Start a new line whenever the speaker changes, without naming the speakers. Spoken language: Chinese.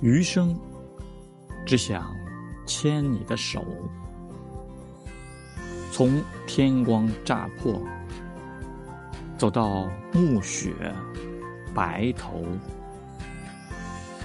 余生只想牵你的手从天光乍破走到暮雪白头。